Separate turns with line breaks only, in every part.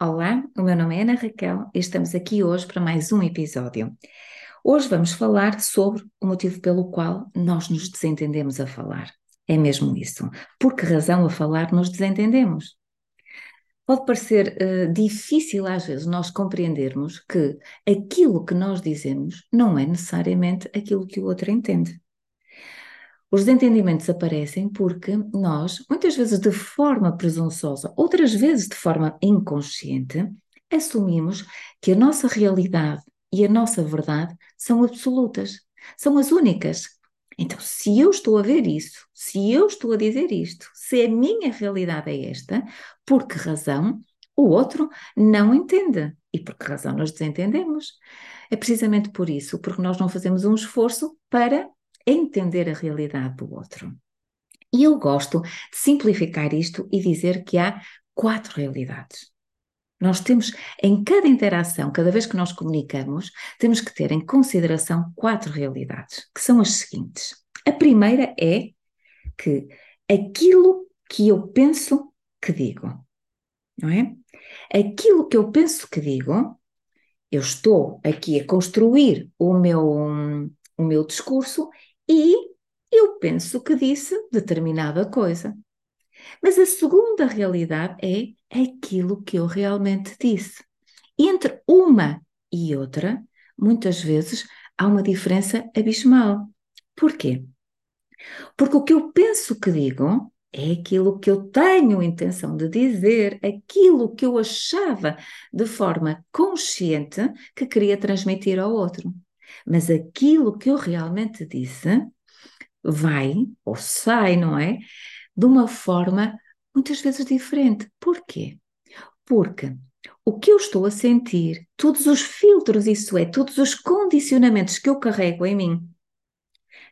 Olá, o meu nome é Ana Raquel e estamos aqui hoje para mais um episódio. Hoje vamos falar sobre o motivo pelo qual nós nos desentendemos a falar. É mesmo isso. Por que razão a falar nos desentendemos? Pode parecer uh, difícil às vezes nós compreendermos que aquilo que nós dizemos não é necessariamente aquilo que o outro entende. Os desentendimentos aparecem porque nós, muitas vezes de forma presunçosa, outras vezes de forma inconsciente, assumimos que a nossa realidade e a nossa verdade são absolutas, são as únicas. Então, se eu estou a ver isso, se eu estou a dizer isto, se a minha realidade é esta, por que razão o outro não entende? E por que razão nós desentendemos? É precisamente por isso, porque nós não fazemos um esforço para entender a realidade do outro. E eu gosto de simplificar isto e dizer que há quatro realidades. Nós temos, em cada interação, cada vez que nós comunicamos, temos que ter em consideração quatro realidades, que são as seguintes. A primeira é que aquilo que eu penso que digo, não é? Aquilo que eu penso que digo, eu estou aqui a construir o meu, o meu discurso e eu penso que disse determinada coisa. Mas a segunda realidade é aquilo que eu realmente disse. Entre uma e outra, muitas vezes há uma diferença abismal. Porquê? Porque o que eu penso que digo é aquilo que eu tenho intenção de dizer, aquilo que eu achava de forma consciente que queria transmitir ao outro. Mas aquilo que eu realmente disse vai ou sai, não é? De uma forma muitas vezes diferente. Porquê? Porque o que eu estou a sentir, todos os filtros, isso é, todos os condicionamentos que eu carrego em mim,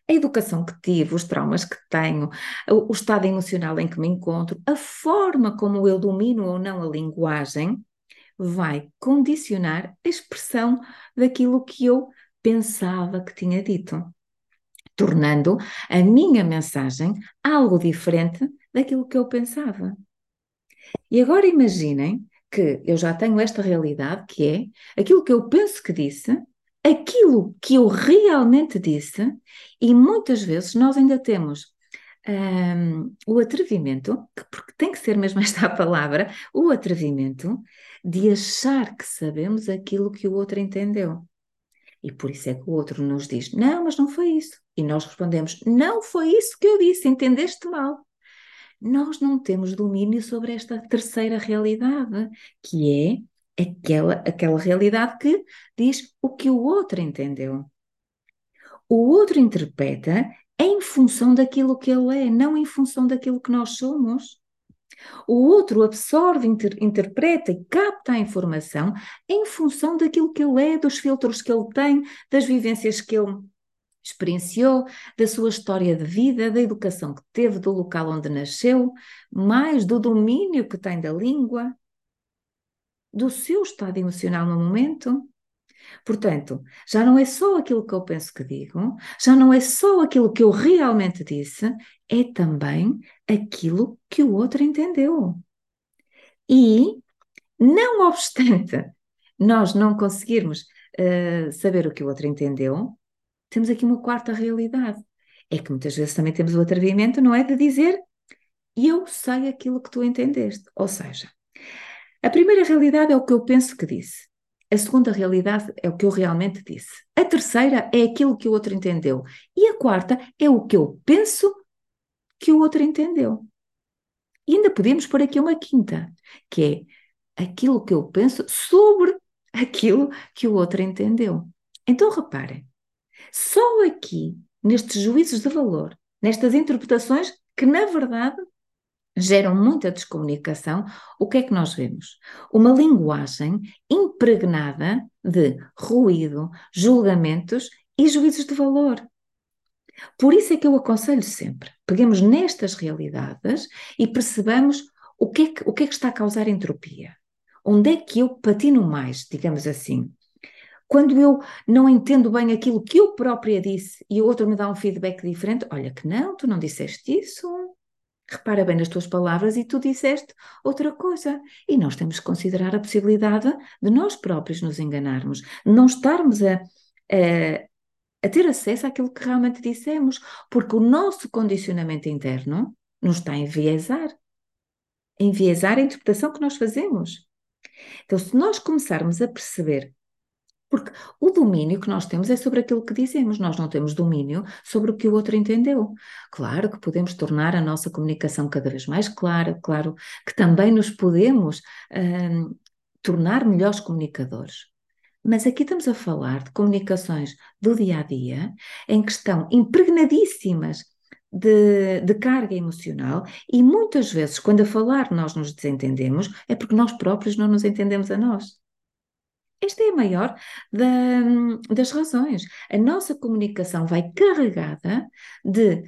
a educação que tive, os traumas que tenho, o estado emocional em que me encontro, a forma como eu domino ou não a linguagem, vai condicionar a expressão daquilo que eu pensava que tinha dito, tornando a minha mensagem algo diferente daquilo que eu pensava. E agora imaginem que eu já tenho esta realidade que é aquilo que eu penso que disse, aquilo que eu realmente disse, e muitas vezes nós ainda temos um, o atrevimento, que, porque tem que ser mesmo esta a palavra, o atrevimento de achar que sabemos aquilo que o outro entendeu. E por isso é que o outro nos diz: Não, mas não foi isso. E nós respondemos: Não foi isso que eu disse, entendeste mal. Nós não temos domínio sobre esta terceira realidade, que é aquela, aquela realidade que diz o que o outro entendeu. O outro interpreta em função daquilo que ele é, não em função daquilo que nós somos. O outro absorve, inter, interpreta e capta a informação em função daquilo que ele é, dos filtros que ele tem, das vivências que ele experienciou, da sua história de vida, da educação que teve, do local onde nasceu, mais do domínio que tem da língua, do seu estado emocional no momento. Portanto, já não é só aquilo que eu penso que digo, já não é só aquilo que eu realmente disse, é também aquilo que o outro entendeu. E, não obstante nós não conseguirmos uh, saber o que o outro entendeu, temos aqui uma quarta realidade. É que muitas vezes também temos o atrevimento, não é? De dizer eu sei aquilo que tu entendeste. Ou seja, a primeira realidade é o que eu penso que disse. A segunda realidade é o que eu realmente disse. A terceira é aquilo que o outro entendeu. E a quarta é o que eu penso que o outro entendeu. E ainda podemos pôr aqui uma quinta, que é aquilo que eu penso sobre aquilo que o outro entendeu. Então reparem, só aqui, nestes juízos de valor, nestas interpretações que na verdade geram muita descomunicação, o que é que nós vemos? Uma linguagem impregnada de ruído, julgamentos e juízos de valor. Por isso é que eu aconselho sempre, peguemos nestas realidades e percebamos o que é que, o que, é que está a causar entropia. Onde é que eu patino mais, digamos assim? Quando eu não entendo bem aquilo que eu própria disse e o outro me dá um feedback diferente, olha que não, tu não disseste isso, repara bem nas tuas palavras e tu disseste outra coisa. E nós temos que considerar a possibilidade de nós próprios nos enganarmos, não estarmos a, a, a ter acesso àquilo que realmente dissemos, porque o nosso condicionamento interno nos está a enviesar a enviesar a interpretação que nós fazemos. Então, se nós começarmos a perceber porque o domínio que nós temos é sobre aquilo que dizemos, nós não temos domínio sobre o que o outro entendeu. Claro que podemos tornar a nossa comunicação cada vez mais clara, claro que também nos podemos hum, tornar melhores comunicadores. Mas aqui estamos a falar de comunicações do dia a dia, em que estão impregnadíssimas de, de, carga emocional e muitas vezes, quando a falar nós nos desentendemos, é porque nós próprios não nos entendemos a nós. Esta é a maior da, das razões. A nossa comunicação vai carregada de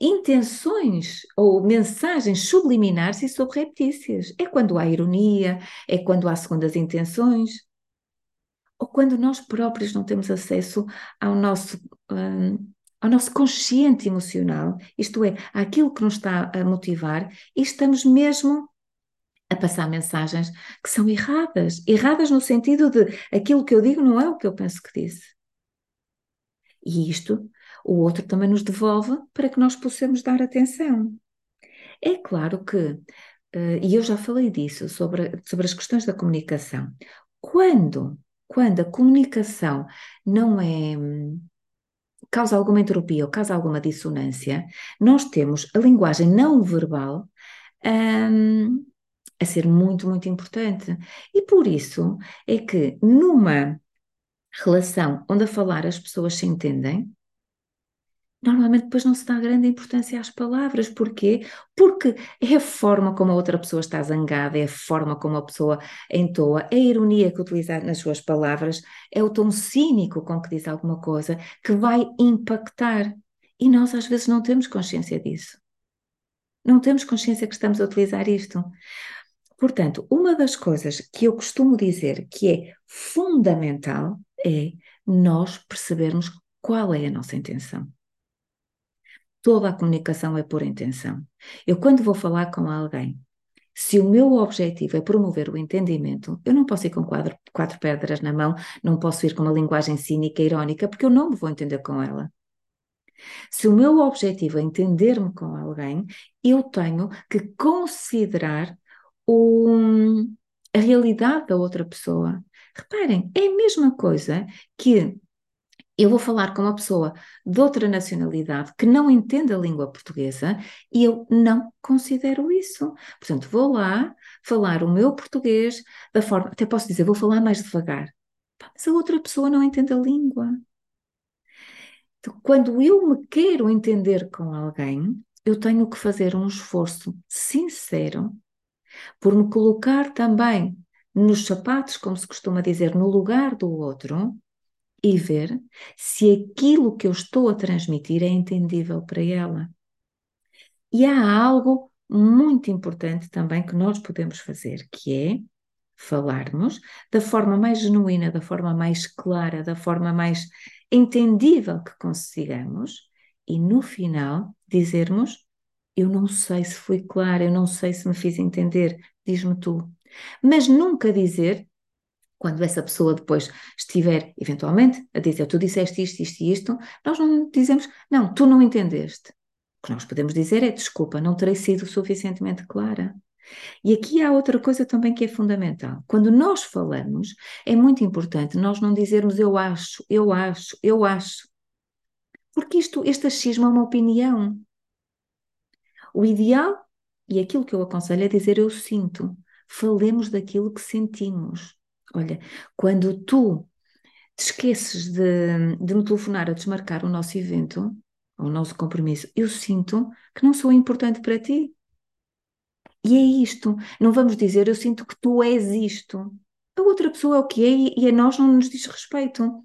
intenções ou mensagens subliminares e subreptícias. É quando há ironia, é quando há segundas intenções, ou quando nós próprios não temos acesso ao nosso, um, ao nosso consciente emocional, isto é, àquilo que nos está a motivar, e estamos mesmo a passar mensagens que são erradas. Erradas no sentido de aquilo que eu digo não é o que eu penso que disse. E isto o outro também nos devolve para que nós possamos dar atenção. É claro que, uh, e eu já falei disso, sobre, sobre as questões da comunicação, quando, quando a comunicação não é causa alguma entropia ou causa alguma dissonância, nós temos a linguagem não verbal um, a ser muito, muito importante. E por isso é que numa relação onde a falar as pessoas se entendem, normalmente depois não se dá grande importância às palavras. Porquê? Porque é a forma como a outra pessoa está zangada, é a forma como a pessoa entoa, é a ironia que utiliza nas suas palavras, é o tom cínico com que diz alguma coisa que vai impactar. E nós às vezes não temos consciência disso. Não temos consciência que estamos a utilizar isto. Portanto, uma das coisas que eu costumo dizer que é fundamental é nós percebermos qual é a nossa intenção. Toda a comunicação é por intenção. Eu, quando vou falar com alguém, se o meu objetivo é promover o entendimento, eu não posso ir com quatro, quatro pedras na mão, não posso ir com uma linguagem cínica e irónica, porque eu não me vou entender com ela. Se o meu objetivo é entender-me com alguém, eu tenho que considerar o, a realidade da outra pessoa. Reparem, é a mesma coisa que eu vou falar com uma pessoa de outra nacionalidade que não entende a língua portuguesa e eu não considero isso. Portanto, vou lá falar o meu português da forma, até posso dizer, vou falar mais devagar. Mas a outra pessoa não entende a língua. Então, quando eu me quero entender com alguém, eu tenho que fazer um esforço sincero por me colocar também nos sapatos, como se costuma dizer, no lugar do outro e ver se aquilo que eu estou a transmitir é entendível para ela. E há algo muito importante também que nós podemos fazer, que é falarmos da forma mais genuína, da forma mais clara, da forma mais entendível que consigamos e no final dizermos eu não sei se fui clara, eu não sei se me fiz entender, diz-me tu. Mas nunca dizer, quando essa pessoa depois estiver eventualmente a dizer tu disseste isto, isto e isto, nós não dizemos, não, tu não entendeste. O que nós podemos dizer é desculpa, não terei sido suficientemente clara. E aqui há outra coisa também que é fundamental. Quando nós falamos, é muito importante nós não dizermos eu acho, eu acho, eu acho. Porque isto, este achismo é uma opinião. O ideal e aquilo que eu aconselho é dizer eu sinto. Falemos daquilo que sentimos. Olha, quando tu te esqueces de, de me telefonar a desmarcar o nosso evento, o nosso compromisso, eu sinto que não sou importante para ti. E é isto. Não vamos dizer eu sinto que tu és isto. A outra pessoa é o que é e a nós não nos diz respeito.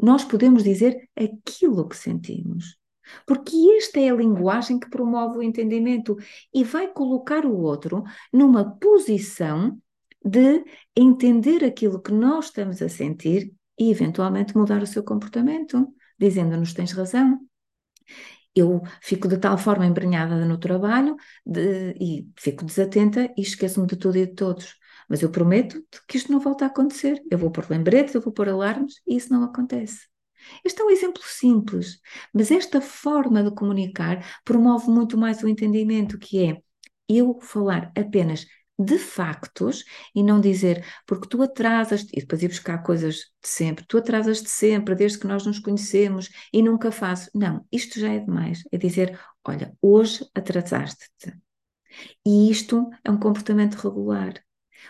Nós podemos dizer aquilo que sentimos. Porque esta é a linguagem que promove o entendimento e vai colocar o outro numa posição de entender aquilo que nós estamos a sentir e eventualmente mudar o seu comportamento, dizendo-nos tens razão. eu fico de tal forma embrenhada no trabalho de, e fico desatenta e esqueço-me de tudo e de todos. Mas eu prometo que isto não volta a acontecer. Eu vou pôr lembretes, eu vou pôr alarmes e isso não acontece. Este é um exemplo simples, mas esta forma de comunicar promove muito mais o entendimento, que é eu falar apenas de factos e não dizer porque tu atrasas e depois ir buscar coisas de sempre, tu atrasas de sempre, desde que nós nos conhecemos e nunca faço. Não, isto já é demais. É dizer, olha, hoje atrasaste-te. E isto é um comportamento regular.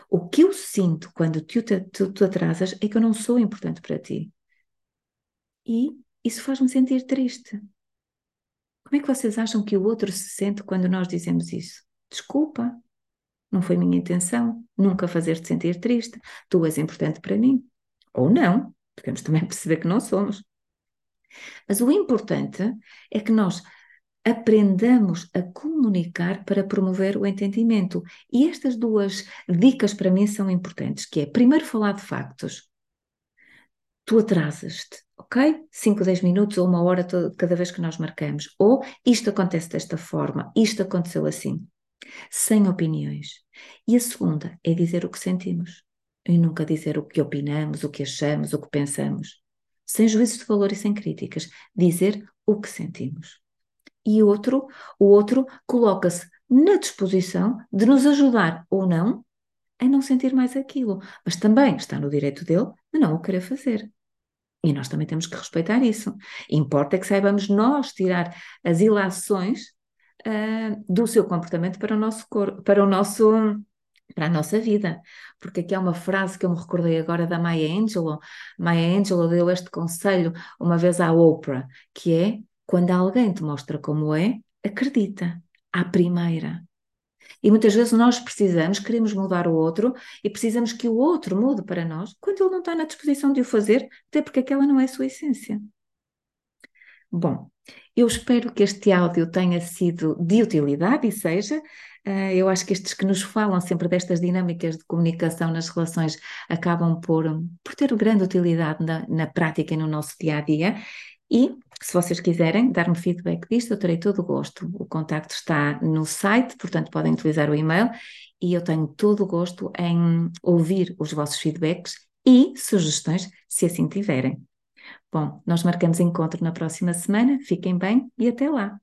O que eu sinto quando tu, tu, tu atrasas é que eu não sou importante para ti. E isso faz-me sentir triste. Como é que vocês acham que o outro se sente quando nós dizemos isso? Desculpa, não foi minha intenção nunca fazer-te sentir triste. Tu és importante para mim. Ou não, podemos também perceber que não somos. Mas o importante é que nós aprendamos a comunicar para promover o entendimento. E estas duas dicas para mim são importantes, que é primeiro falar de factos. Tu atrasas-te, ok? 5, 10 minutos ou uma hora cada vez que nós marcamos. Ou isto acontece desta forma, isto aconteceu assim sem opiniões. E a segunda é dizer o que sentimos e nunca dizer o que opinamos, o que achamos, o que pensamos. Sem juízos de valor e sem críticas, dizer o que sentimos. E outro, o outro coloca-se na disposição de nos ajudar ou não a não sentir mais aquilo, mas também está no direito dele de não o querer fazer. E nós também temos que respeitar isso. Importa que saibamos nós tirar as ilações uh, do seu comportamento para o nosso corpo, para o nosso para a nossa vida, porque aqui há uma frase que eu me recordei agora da Maya Angelou. Maya Angelou deu este conselho uma vez à Oprah, que é quando alguém te mostra como é, acredita à primeira. E muitas vezes nós precisamos, queremos mudar o outro e precisamos que o outro mude para nós, quando ele não está na disposição de o fazer, até porque aquela não é a sua essência. Bom, eu espero que este áudio tenha sido de utilidade e seja. Uh, eu acho que estes que nos falam sempre destas dinâmicas de comunicação nas relações acabam por, por ter grande utilidade na, na prática e no nosso dia a dia. E se vocês quiserem dar-me feedback disto, eu terei todo o gosto. O contacto está no site, portanto podem utilizar o e-mail e eu tenho todo o gosto em ouvir os vossos feedbacks e sugestões, se assim tiverem. Bom, nós marcamos encontro na próxima semana. Fiquem bem e até lá!